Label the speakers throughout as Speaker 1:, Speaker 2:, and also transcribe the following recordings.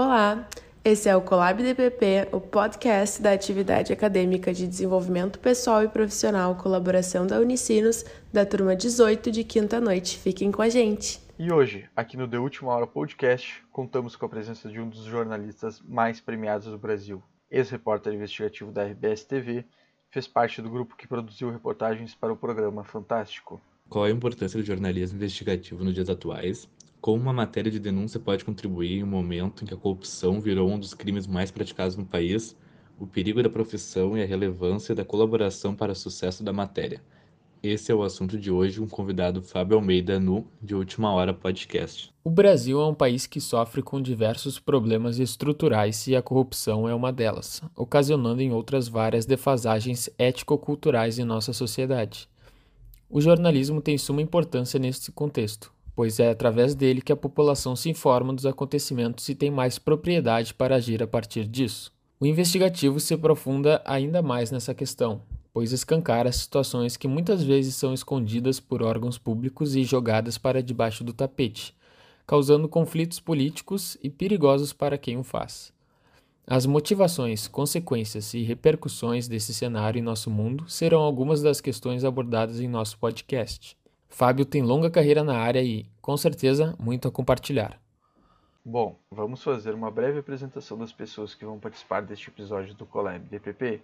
Speaker 1: Olá, esse é o Colab DPP, o podcast da atividade acadêmica de desenvolvimento pessoal e profissional, colaboração da Unicinos, da turma 18 de quinta noite. Fiquem com a gente.
Speaker 2: E hoje, aqui no The Última Hora Podcast, contamos com a presença de um dos jornalistas mais premiados do Brasil, ex-repórter investigativo da RBS TV, fez parte do grupo que produziu reportagens para o programa Fantástico.
Speaker 3: Qual a importância do jornalismo investigativo nos dias atuais? Como uma matéria de denúncia pode contribuir em um momento em que a corrupção virou um dos crimes mais praticados no país? O perigo da profissão e a relevância da colaboração para o sucesso da matéria. Esse é o assunto de hoje, um convidado Fábio Almeida no De Última Hora Podcast.
Speaker 4: O Brasil é um país que sofre com diversos problemas estruturais e a corrupção é uma delas, ocasionando em outras várias defasagens ético-culturais em nossa sociedade. O jornalismo tem suma importância neste contexto, pois é através dele que a população se informa dos acontecimentos e tem mais propriedade para agir a partir disso. O investigativo se aprofunda ainda mais nessa questão, pois escancara situações que muitas vezes são escondidas por órgãos públicos e jogadas para debaixo do tapete, causando conflitos políticos e perigosos para quem o faz. As motivações, consequências e repercussões desse cenário em nosso mundo serão algumas das questões abordadas em nosso podcast. Fábio tem longa carreira na área e, com certeza, muito a compartilhar.
Speaker 2: Bom, vamos fazer uma breve apresentação das pessoas que vão participar deste episódio do Collab DPP.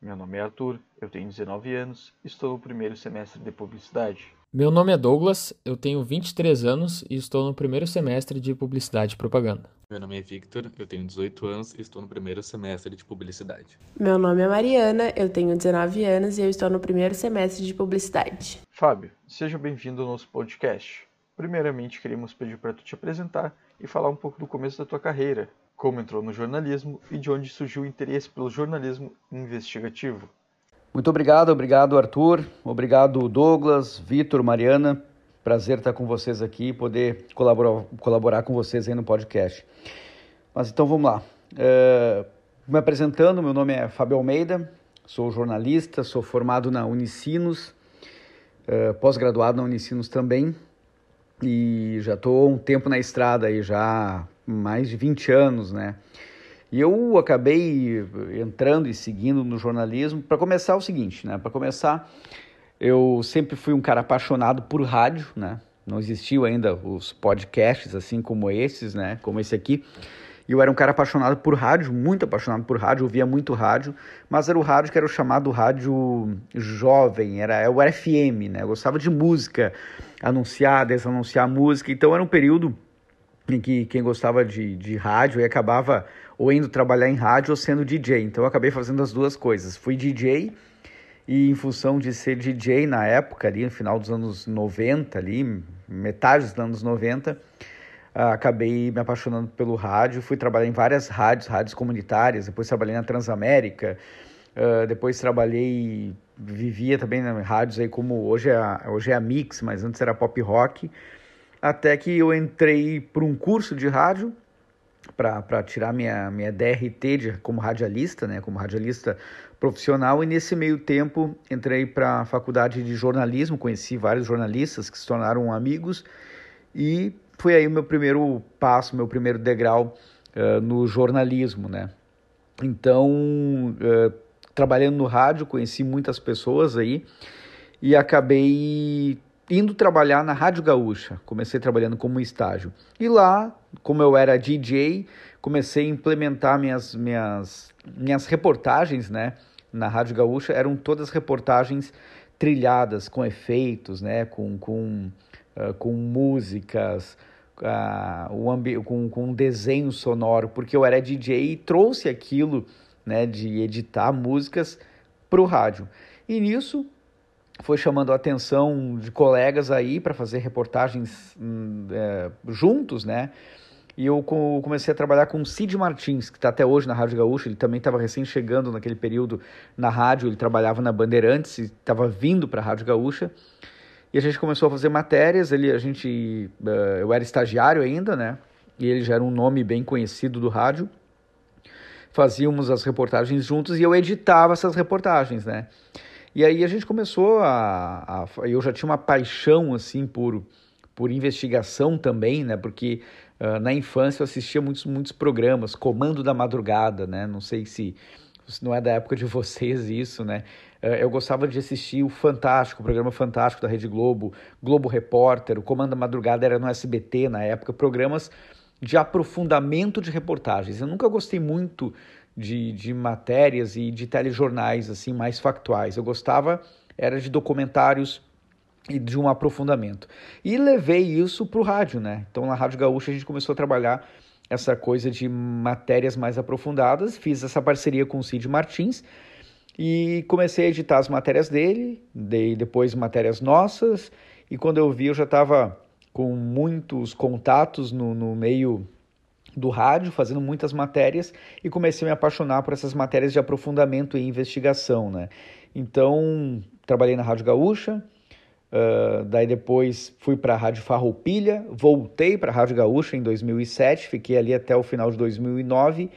Speaker 2: Meu nome é Arthur, eu tenho 19 anos estou no primeiro semestre de publicidade.
Speaker 4: Meu nome é Douglas, eu tenho 23 anos e estou no primeiro semestre de Publicidade e Propaganda.
Speaker 3: Meu nome é Victor, eu tenho 18 anos e estou no primeiro semestre de Publicidade.
Speaker 1: Meu nome é Mariana, eu tenho 19 anos e eu estou no primeiro semestre de Publicidade.
Speaker 2: Fábio, seja bem-vindo ao nosso podcast. Primeiramente, queríamos pedir para tu te apresentar e falar um pouco do começo da tua carreira, como entrou no jornalismo e de onde surgiu o interesse pelo jornalismo investigativo.
Speaker 5: Muito obrigado, obrigado Arthur, obrigado Douglas, Vitor, Mariana. Prazer estar com vocês aqui e poder colaborar, colaborar com vocês aí no podcast. Mas então vamos lá. É, me apresentando, meu nome é Fábio Almeida, sou jornalista, sou formado na Unicinos, é, pós-graduado na Unicinos também, e já estou um tempo na estrada aí, já mais de 20 anos, né? E eu acabei entrando e seguindo no jornalismo para começar o seguinte, né? Para começar, eu sempre fui um cara apaixonado por rádio, né? Não existiam ainda os podcasts assim como esses, né? Como esse aqui. E eu era um cara apaixonado por rádio, muito apaixonado por rádio, ouvia muito rádio, mas era o rádio que era o chamado rádio jovem, era, era o FM, né? Eu gostava de música, anunciar, desanunciar música, então era um período em que quem gostava de, de rádio e acabava ou indo trabalhar em rádio ou sendo DJ. Então eu acabei fazendo as duas coisas. Fui DJ e em função de ser DJ na época ali, no final dos anos 90 ali, metade dos anos 90, acabei me apaixonando pelo rádio, fui trabalhar em várias rádios, rádios comunitárias, depois trabalhei na Transamérica, uh, depois trabalhei, vivia também em rádios aí como hoje é, hoje é a Mix, mas antes era Pop Rock, até que eu entrei para um curso de rádio, para tirar minha, minha DRT de, como radialista, né, como radialista profissional, e nesse meio tempo entrei para a faculdade de jornalismo, conheci vários jornalistas que se tornaram amigos, e foi aí o meu primeiro passo, meu primeiro degrau uh, no jornalismo, né. Então, uh, trabalhando no rádio, conheci muitas pessoas aí, e acabei indo trabalhar na Rádio Gaúcha. Comecei trabalhando como estágio. E lá, como eu era DJ, comecei a implementar minhas, minhas, minhas reportagens, né? Na Rádio Gaúcha eram todas reportagens trilhadas, com efeitos, né? Com, com, uh, com músicas, uh, com, com um desenho sonoro, porque eu era DJ e trouxe aquilo, né? De editar músicas para o rádio. E nisso foi chamando a atenção de colegas aí para fazer reportagens hum, é, juntos, né? E eu comecei a trabalhar com o Cid Martins, que está até hoje na Rádio Gaúcha. Ele também estava recém chegando naquele período na rádio. Ele trabalhava na Bandeirantes e estava vindo para a Rádio Gaúcha. E a gente começou a fazer matérias. Ele, a gente, uh, eu era estagiário ainda, né? E ele já era um nome bem conhecido do rádio. Fazíamos as reportagens juntos e eu editava essas reportagens, né? E aí a gente começou a, a, eu já tinha uma paixão assim por por investigação também, né? Porque Uh, na infância eu assistia muitos, muitos programas, Comando da Madrugada, né? Não sei se, se não é da época de vocês isso, né? Uh, eu gostava de assistir o Fantástico, o programa Fantástico da Rede Globo, Globo Repórter, o Comando da Madrugada era no SBT na época, programas de aprofundamento de reportagens. Eu nunca gostei muito de, de matérias e de telejornais assim mais factuais. Eu gostava era de documentários e de um aprofundamento. E levei isso para o rádio, né? Então na Rádio Gaúcha a gente começou a trabalhar essa coisa de matérias mais aprofundadas. Fiz essa parceria com o Cid Martins e comecei a editar as matérias dele, dei depois matérias nossas e quando eu vi eu já estava com muitos contatos no, no meio do rádio, fazendo muitas matérias e comecei a me apaixonar por essas matérias de aprofundamento e investigação, né? Então, trabalhei na Rádio Gaúcha, uh, daí depois fui para a Rádio Farroupilha, voltei para a Rádio Gaúcha em 2007, fiquei ali até o final de 2009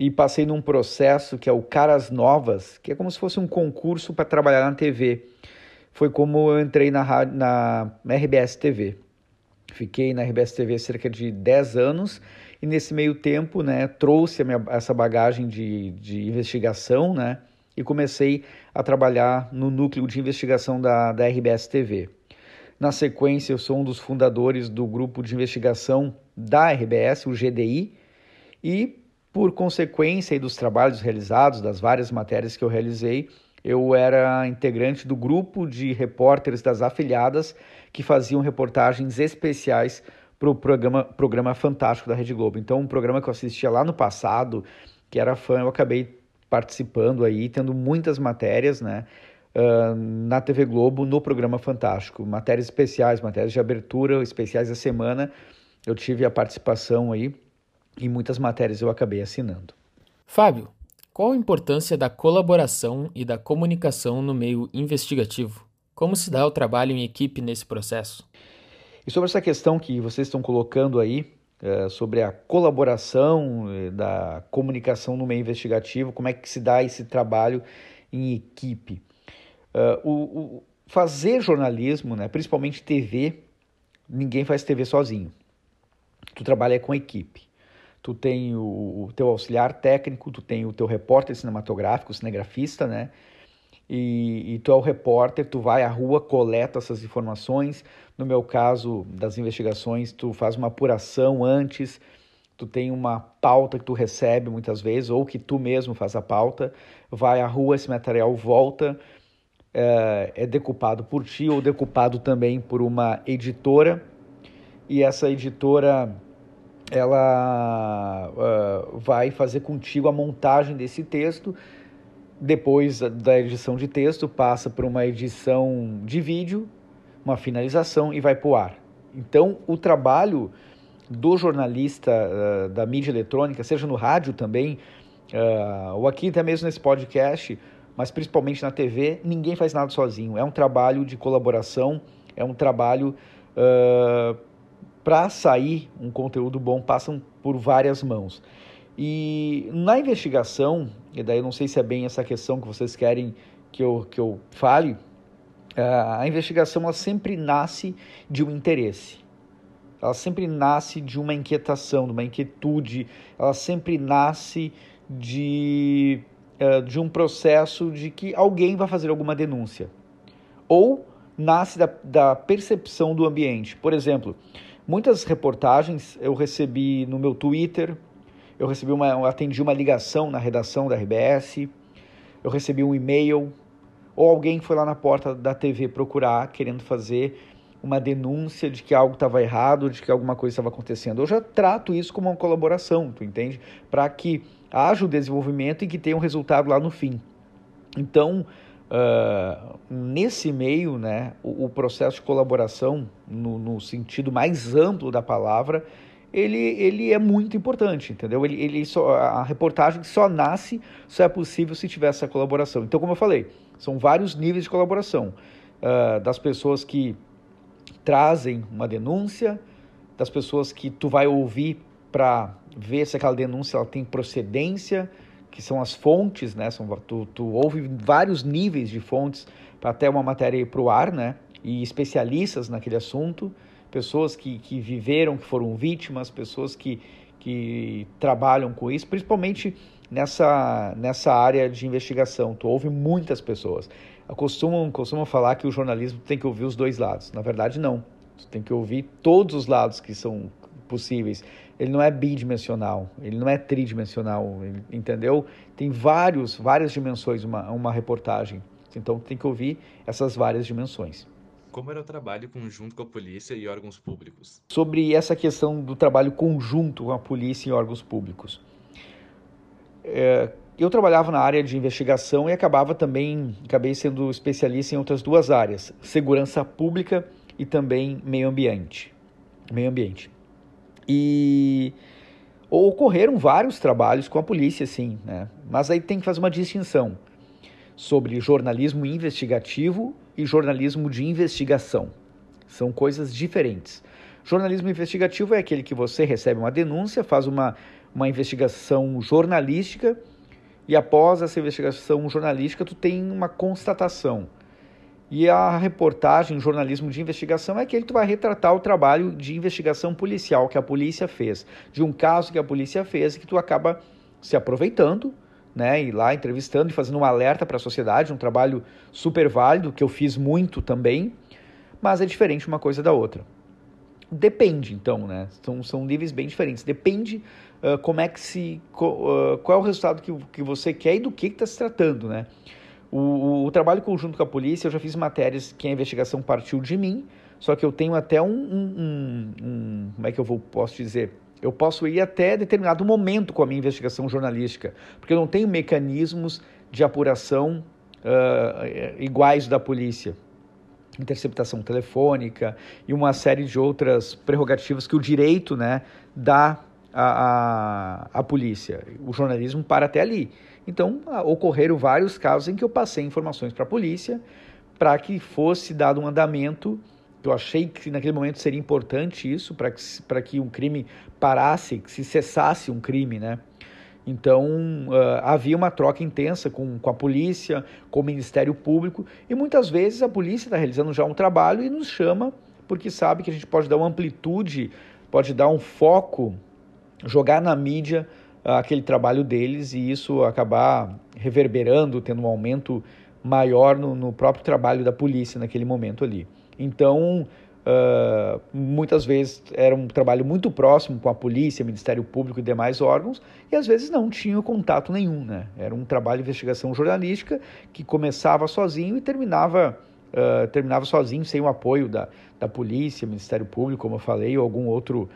Speaker 5: e passei num processo que é o Caras Novas, que é como se fosse um concurso para trabalhar na TV. Foi como eu entrei na, na, RBS TV. Fiquei na RBS TV cerca de 10 anos e nesse meio tempo, né, trouxe minha, essa bagagem de, de investigação, né, e comecei a trabalhar no núcleo de investigação da, da RBS TV. Na sequência, eu sou um dos fundadores do grupo de investigação da RBS, o GDI, e por consequência dos trabalhos realizados, das várias matérias que eu realizei, eu era integrante do grupo de repórteres das afiliadas que faziam reportagens especiais para o programa, programa Fantástico da Rede Globo. Então, um programa que eu assistia lá no passado, que era fã, eu acabei participando aí, tendo muitas matérias, né? Na TV Globo, no programa Fantástico. Matérias especiais, matérias de abertura, especiais da semana. Eu tive a participação aí e muitas matérias eu acabei assinando.
Speaker 4: Fábio, qual a importância da colaboração e da comunicação no meio investigativo? Como se dá o trabalho em equipe nesse processo?
Speaker 5: E sobre essa questão que vocês estão colocando aí, é, sobre a colaboração eh, da comunicação no meio investigativo, como é que se dá esse trabalho em equipe. Uh, o, o, fazer jornalismo, né, principalmente TV, ninguém faz TV sozinho. Tu trabalha com equipe. Tu tem o, o teu auxiliar técnico, tu tem o teu repórter cinematográfico, cinegrafista, né? e, e tu é o repórter, tu vai à rua, coleta essas informações. No meu caso das investigações, tu faz uma apuração antes, tu tem uma pauta que tu recebe muitas vezes, ou que tu mesmo faz a pauta, vai à rua, esse material volta, é, é decupado por ti ou decupado também por uma editora, e essa editora ela uh, vai fazer contigo a montagem desse texto depois da edição de texto, passa por uma edição de vídeo, uma finalização e vai para o ar. Então, o trabalho do jornalista uh, da mídia eletrônica, seja no rádio também, uh, ou aqui até mesmo nesse podcast, mas principalmente na TV, ninguém faz nada sozinho. É um trabalho de colaboração, é um trabalho para sair um conteúdo bom, passam por várias mãos. E na investigação, e daí eu não sei se é bem essa questão que vocês querem que eu, que eu fale, a investigação ela sempre nasce de um interesse. Ela sempre nasce de uma inquietação, de uma inquietude, ela sempre nasce de, uh, de um processo de que alguém vai fazer alguma denúncia. Ou nasce da, da percepção do ambiente. Por exemplo, muitas reportagens eu recebi no meu Twitter, eu recebi uma, eu atendi uma ligação na redação da RBS, eu recebi um e-mail, ou alguém foi lá na porta da TV procurar, querendo fazer uma denúncia de que algo estava errado, de que alguma coisa estava acontecendo. Eu já trato isso como uma colaboração, tu entende? Para que haja o desenvolvimento e que tenha um resultado lá no fim. Então, uh, nesse meio, né, o, o, processo de colaboração, no, no sentido mais amplo da palavra, ele, ele é muito importante, entendeu? Ele, ele só, a reportagem só nasce, só é possível se tiver essa colaboração. Então, como eu falei, são vários níveis de colaboração. Uh, das pessoas que trazem uma denúncia, das pessoas que tu vai ouvir para ver se aquela denúncia ela tem procedência, que são as fontes, né? São, tu, tu ouve vários níveis de fontes para até uma matéria ir para o ar, né? E especialistas naquele assunto pessoas que, que viveram, que foram vítimas, pessoas que, que trabalham com isso, principalmente nessa, nessa área de investigação. Tu ouve muitas pessoas. Costumam, costumam falar que o jornalismo tem que ouvir os dois lados. Na verdade, não. Tu tem que ouvir todos os lados que são possíveis. Ele não é bidimensional, ele não é tridimensional, entendeu? Tem vários, várias dimensões uma, uma reportagem. Então tem que ouvir essas várias dimensões.
Speaker 3: Como era o trabalho conjunto com a polícia e órgãos públicos?
Speaker 5: Sobre essa questão do trabalho conjunto com a polícia e órgãos públicos. É, eu trabalhava na área de investigação e acabava também, acabei sendo especialista em outras duas áreas, segurança pública e também meio ambiente. Meio ambiente. E ocorreram vários trabalhos com a polícia, sim, né? mas aí tem que fazer uma distinção sobre jornalismo investigativo e jornalismo de investigação. São coisas diferentes. Jornalismo investigativo é aquele que você recebe uma denúncia, faz uma, uma investigação jornalística e após essa investigação jornalística tu tem uma constatação. E a reportagem, jornalismo de investigação, é que tu vai retratar o trabalho de investigação policial que a polícia fez, de um caso que a polícia fez que tu acaba se aproveitando né, ir lá entrevistando e fazendo um alerta para a sociedade, um trabalho super válido, que eu fiz muito também, mas é diferente uma coisa da outra. Depende, então, né? São, são níveis bem diferentes. Depende uh, como é que se. Uh, qual é o resultado que, que você quer e do que está se tratando, né? O, o, o, trabalho conjunto com a polícia, eu já fiz matérias que a investigação partiu de mim, só que eu tenho até um. um, um, um como é que eu vou, posso dizer? Eu posso ir até determinado momento com a minha investigação jornalística, porque eu não tenho mecanismos de apuração uh, iguais da polícia. Interceptação telefônica e uma série de outras prerrogativas que o direito né, dá à, à, à polícia. O jornalismo para até ali. Então, ocorreram vários casos em que eu passei informações para a polícia para que fosse dado um andamento eu achei que naquele momento seria importante isso para que, que um crime parasse, que se cessasse um crime, né? Então uh, havia uma troca intensa com, com a polícia, com o Ministério Público, e muitas vezes a polícia está realizando já um trabalho e nos chama porque sabe que a gente pode dar uma amplitude, pode dar um foco, jogar na mídia aquele trabalho deles e isso acabar reverberando, tendo um aumento maior no, no próprio trabalho da polícia naquele momento ali. Então, uh, muitas vezes era um trabalho muito próximo com a polícia, Ministério Público e demais órgãos, e às vezes não tinha contato nenhum. Né? Era um trabalho de investigação jornalística que começava sozinho e terminava, uh, terminava sozinho, sem o apoio da, da polícia, Ministério Público, como eu falei, ou algum outro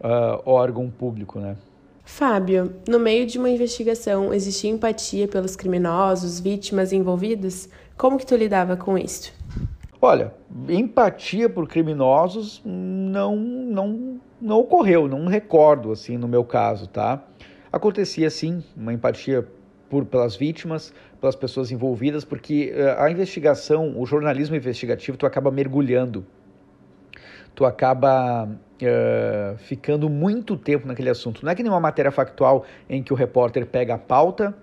Speaker 5: uh, órgão público. Né?
Speaker 1: Fábio, no meio de uma investigação, existia empatia pelos criminosos, vítimas envolvidas? Como que tu lidava com isso?
Speaker 5: Olha, empatia por criminosos não, não, não ocorreu, não recordo assim no meu caso, tá? Acontecia sim uma empatia por, pelas vítimas, pelas pessoas envolvidas, porque uh, a investigação, o jornalismo investigativo, tu acaba mergulhando, tu acaba uh, ficando muito tempo naquele assunto. Não é que nem uma matéria factual em que o repórter pega a pauta,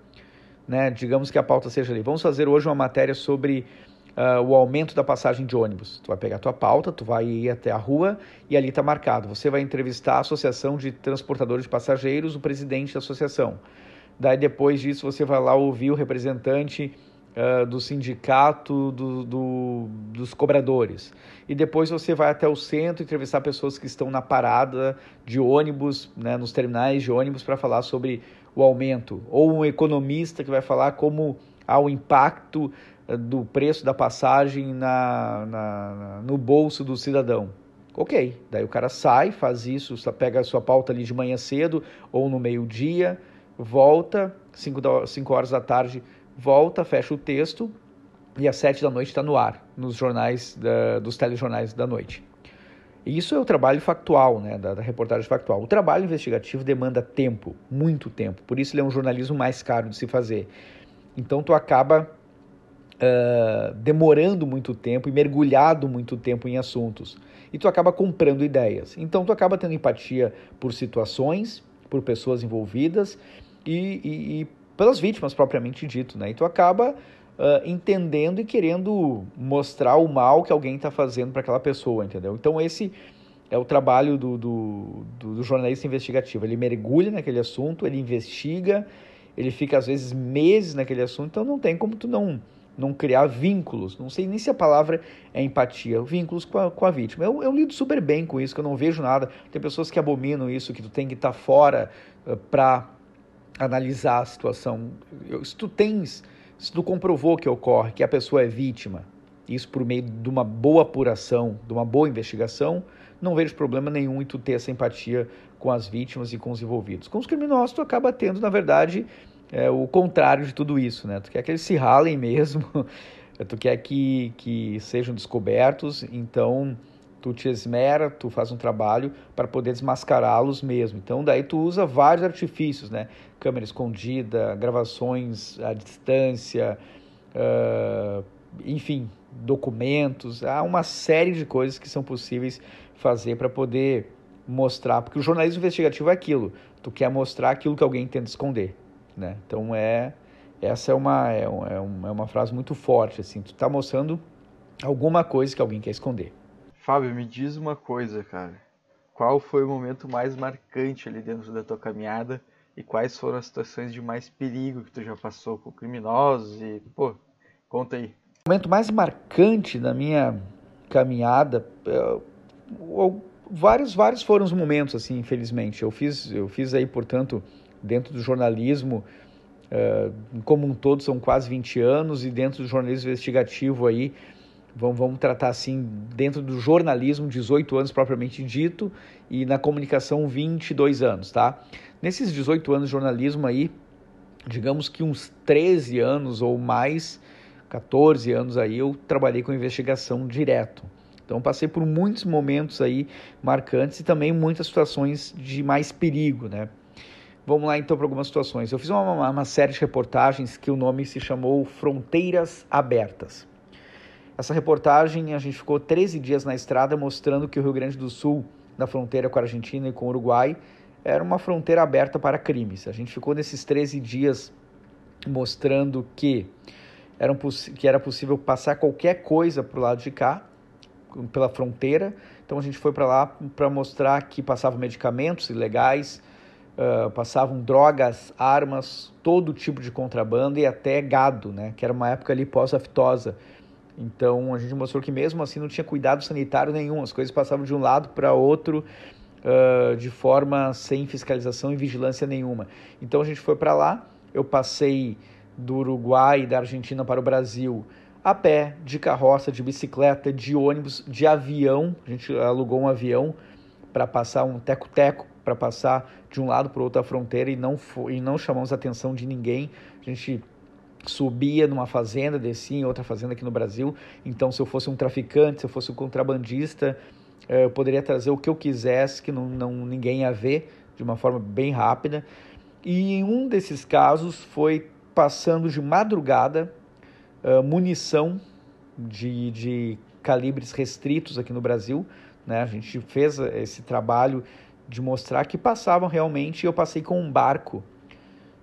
Speaker 5: né? Digamos que a pauta seja ali. Vamos fazer hoje uma matéria sobre uh, o aumento da passagem de ônibus. Tu vai pegar a tua pauta, tu vai ir até a rua e ali está marcado. Você vai entrevistar a Associação de Transportadores de Passageiros, o presidente da associação. Daí depois disso você vai lá ouvir o representante uh, do sindicato do, do, dos cobradores. E depois você vai até o centro entrevistar pessoas que estão na parada de ônibus, né, nos terminais de ônibus para falar sobre o aumento. Ou um economista que vai falar como há o impacto do preço da passagem na, na, no bolso do cidadão. Ok, daí o cara sai, faz isso, pega a sua pauta ali de manhã cedo ou no meio-dia, volta, 5 horas da tarde, volta, fecha o texto e às 7 da noite está no ar, nos jornais, da, dos telejornais da noite. Isso é o trabalho factual, né, da, da, reportagem factual. O trabalho investigativo demanda tempo, muito tempo, por isso ele é um jornalismo mais caro de se fazer. Então tu acaba uh, demorando muito tempo e mergulhado muito tempo em assuntos. E tu acaba comprando ideias. Então tu acaba tendo empatia por situações, por pessoas envolvidas e, e, e pelas vítimas propriamente dito, né? E tu acaba uh, entendendo e querendo mostrar o mal que alguém está fazendo para aquela pessoa, entendeu? Então esse é o trabalho do, do, do, jornalista investigativo. Ele mergulha naquele assunto, ele investiga, ele fica às vezes meses naquele assunto, então não tem como tu não não criar vínculos. Não sei nem se a palavra é empatia, vínculos com a, com a vítima. Eu, eu lido super bem com isso, que eu não vejo nada. Tem pessoas que abominam isso, que tu tem que estar fora uh, para analisar a situação. Se tu tens, se tu comprovou que ocorre, que a pessoa é vítima, isso por meio de uma boa apuração, de uma boa investigação, não vejo problema nenhum em tu ter essa empatia com as vítimas e com os envolvidos. Com os criminosos, tu acaba tendo, na verdade, é o contrário de tudo isso, né? Tu quer que eles se ralem mesmo, tu quer que, que sejam descobertos, então tu te esmera, tu faz um trabalho para poder desmascará-los mesmo. Então daí tu usa vários artifícios, né? Câmera escondida, gravações à distância, uh, enfim, documentos, há uma série de coisas que são possíveis fazer para poder mostrar, porque o jornalismo investigativo é aquilo, tu quer mostrar aquilo que alguém tenta esconder. Né? Então é essa é uma, é, é, uma, é uma frase muito forte, assim, tu está mostrando alguma coisa que alguém quer esconder.
Speaker 2: Fábio, me diz uma coisa, cara. Qual foi o momento mais marcante ali dentro da tua caminhada e quais foram as situações de mais perigo que tu já passou com criminosos e, pô, conta aí.
Speaker 5: O momento mais marcante da minha caminhada, eu, eu, vários, vários foram os momentos, assim, infelizmente. Eu fiz, eu fiz aí, portanto, dentro do jornalismo uh, como um todo são quase 20 anos e dentro do jornalismo investigativo aí vamos, vamos tratar assim dentro do jornalismo 18 anos propriamente dito e na comunicação 22 anos, tá? Nesses 18 anos de jornalismo aí, digamos que uns 13 anos ou mais, 14 anos aí eu trabalhei com investigação direto. Então passei por muitos momentos aí marcantes e também muitas situações de mais perigo, né? Vamos lá então para algumas situações. Eu fiz uma, uma, série de reportagens que o nome se chamou Fronteiras Abertas. Essa reportagem a gente ficou 13 dias na estrada mostrando que o Rio Grande do Sul, na fronteira com a Argentina e com o Uruguai, era uma fronteira aberta para crimes. A gente ficou nesses 13 dias mostrando que era, que era possível passar qualquer coisa para o lado de cá, pela fronteira. Então a gente foi para lá para mostrar que passavam medicamentos ilegais, Uh, passavam drogas, armas, todo tipo de contrabando e até gado, né? Que era uma época ali pós-aftosa. Então a gente mostrou que mesmo assim não tinha cuidado sanitário nenhum, as coisas passavam de um lado para outro uh, de forma sem fiscalização e vigilância nenhuma. Então a gente foi para lá, eu passei do Uruguai e da Argentina para o Brasil a pé, de carroça, de bicicleta, de ônibus, de avião. A gente alugou um avião para passar um teco-teco para passar de um lado para o outro da fronteira e não, e não chamamos a atenção de ninguém. A gente subia numa fazenda, descia em outra fazenda aqui no Brasil. Então, se eu fosse um traficante, se eu fosse um contrabandista, eh, eu poderia trazer o que eu quisesse, que não, não ninguém ia ver, de uma forma bem rápida. E em um desses casos foi passando de madrugada eh, munição de, de calibres restritos aqui no Brasil. Né? A gente fez esse trabalho de mostrar que passavam realmente. Eu passei com um barco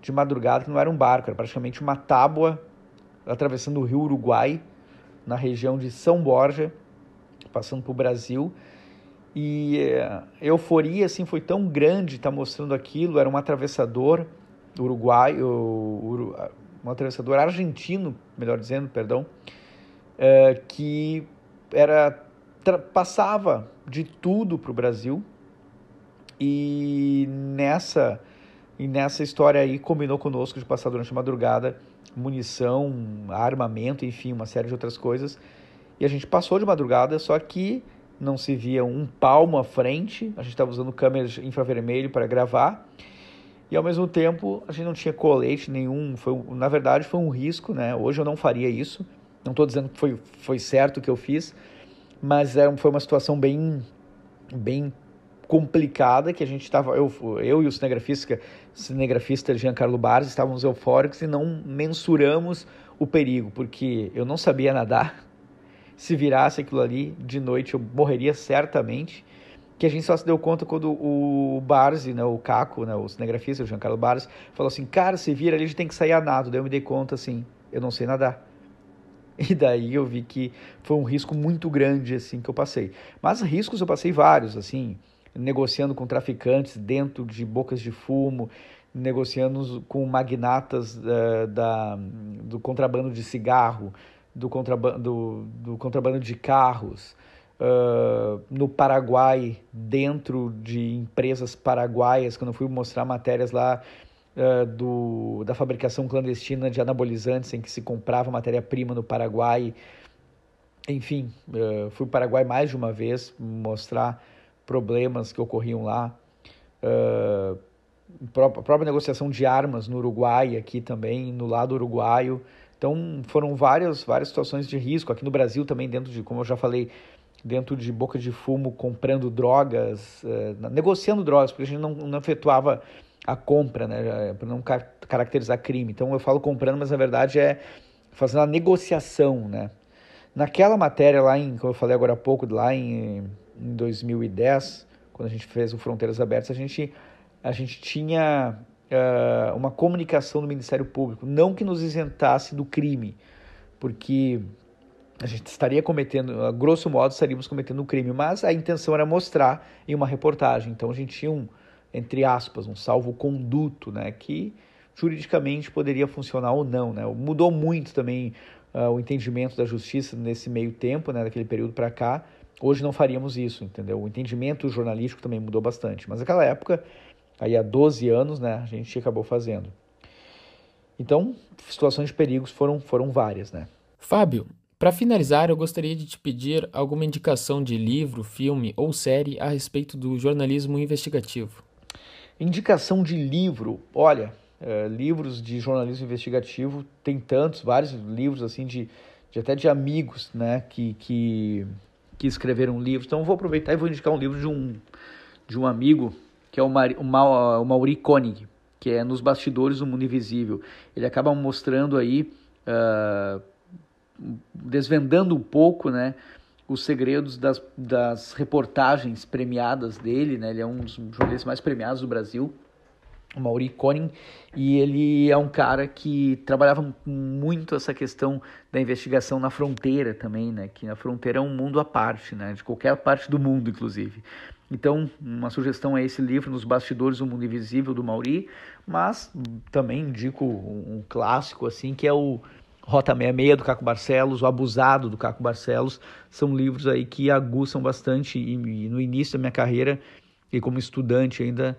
Speaker 5: de madrugada, que não era um barco, era praticamente uma tábua atravessando o rio Uruguai, na região de São Borja, passando para o Brasil. E eh, a euforia assim, foi tão grande estar tá mostrando aquilo. Era um atravessador uruguai, o, um atravessador argentino, melhor dizendo, perdão, é, que era passava de tudo para o Brasil e nessa e nessa história aí combinou conosco de passar durante a madrugada munição, armamento, enfim, uma série de outras coisas. E a gente passou de madrugada, só que não se via um palmo à frente. A gente estava usando câmeras infravermelho para gravar. E ao mesmo tempo, a gente não tinha colete nenhum. Foi, na verdade, foi um risco, né? Hoje eu não faria isso. Não estou dizendo que foi, foi certo o que eu fiz, mas é, foi uma situação bem, bem complicada que a gente estava eu, eu e o cinegrafista cinegrafista Giancarlo Barros estávamos eufóricos e não mensuramos o perigo porque eu não sabia nadar se virasse aquilo ali de noite eu morreria certamente que a gente só se deu conta quando o Barzi, né, o Caco, né, o cinegrafista, o Giancarlo Barros, falou assim, cara, se vira ali, a gente tem que sair a nado. Daí eu me dei conta, assim, eu não sei nadar. E daí eu vi que foi um risco muito grande assim que eu passei. Mas riscos eu passei vários, assim, negociando com traficantes dentro de bocas de fumo, negociando com magnatas uh, da, do contrabando de cigarro, do contrabando, do, do contrabando de carros, uh, no Paraguai, dentro de empresas paraguaias, quando eu fui mostrar matérias lá uh, do, da fabricação clandestina de anabolizantes, em que se comprava matéria-prima no Paraguai. Enfim, fui para o Paraguai mais de uma vez mostrar problemas que ocorriam lá. Uh, a própria negociação de armas no Uruguai, aqui também, no lado uruguaio. Então, foram várias, várias situações de risco. Aqui no Brasil também, dentro de, como eu já falei, dentro de boca de fumo, comprando drogas, uh, negociando drogas, porque a gente não, não efetuava a compra, né, para não car caracterizar crime. Então, eu falo comprando, mas na verdade é fazendo a negociação, né. Naquela matéria lá em, como eu falei agora há pouco, lá em, em 2010, quando a gente fez o Fronteiras Abertas, a gente, a gente tinha uh, uma comunicação do Ministério Público, não que nos isentasse do crime, porque a gente estaria cometendo, a grosso modo, estaríamos cometendo um crime, mas a intenção era mostrar em uma reportagem. Então a gente tinha um, entre aspas, um salvo-conduto, né, que juridicamente poderia funcionar ou não. Né? Mudou muito também uh, o entendimento da justiça nesse meio tempo, né, daquele período para cá. Hoje não faríamos isso, entendeu? O entendimento jornalístico também mudou bastante, mas naquela época, aí há 12 anos, né, a gente acabou fazendo. Então, situações de perigos foram, foram várias, né?
Speaker 4: Fábio, para finalizar, eu gostaria de te pedir alguma indicação de livro, filme ou série a respeito do jornalismo investigativo.
Speaker 5: Indicação de livro, olha, é, livros de jornalismo investigativo tem tantos, vários livros assim de, de até de amigos, né, que, que, que escreveram livros. Então vou aproveitar e vou indicar um livro de um de um amigo que é o, Mar, o, Ma, o Mauri Koenig, que é Nos Bastidores do Mundo Invisível. Ele acaba mostrando aí uh, desvendando um pouco, né, os segredos das, das reportagens premiadas dele, né? Ele é um dos jornalistas mais premiados do Brasil, o Mauri Koning, e ele é um cara que trabalhava muito essa questão da investigação na fronteira também, né? Que a fronteira é um mundo à parte, né? De qualquer parte do mundo, inclusive. Então, uma sugestão é esse livro, Nos Bastidores do Mundo Invisível, do Mauri, mas também indico um clássico, assim, que é o Rota 66 do Caco Barcelos, O Abusado do Caco Barcelos, são livros aí que aguçam bastante e, e no início da minha carreira e como estudante ainda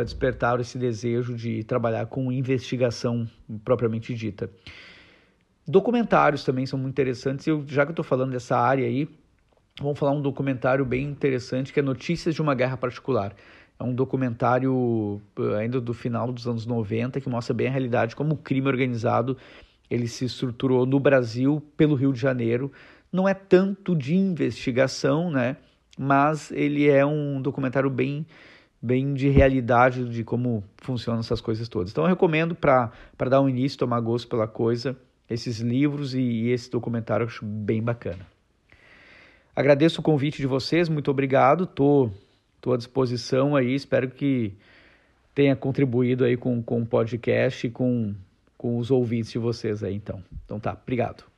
Speaker 5: despertaram esse desejo de trabalhar com investigação propriamente dita. Documentários também são muito interessantes. Eu, já que eu estou falando dessa área aí, vamos falar um documentário bem interessante que é Notícias de uma Guerra Particular. É um documentário ainda do final dos anos 90 que mostra bem a realidade como o crime organizado ele se estruturou no Brasil pelo Rio de Janeiro. Não é tanto de investigação, né? Mas ele é um documentário bem bem de realidade de como funcionam essas coisas todas. Então eu recomendo para dar um início, tomar gosto pela coisa, esses livros e, e esse documentário eu acho bem bacana. Agradeço o convite de vocês, muito obrigado. Tô, tô à disposição aí, espero que tenha contribuído aí com, com o podcast e com com os ouvintes de vocês aí, então. Então tá, obrigado.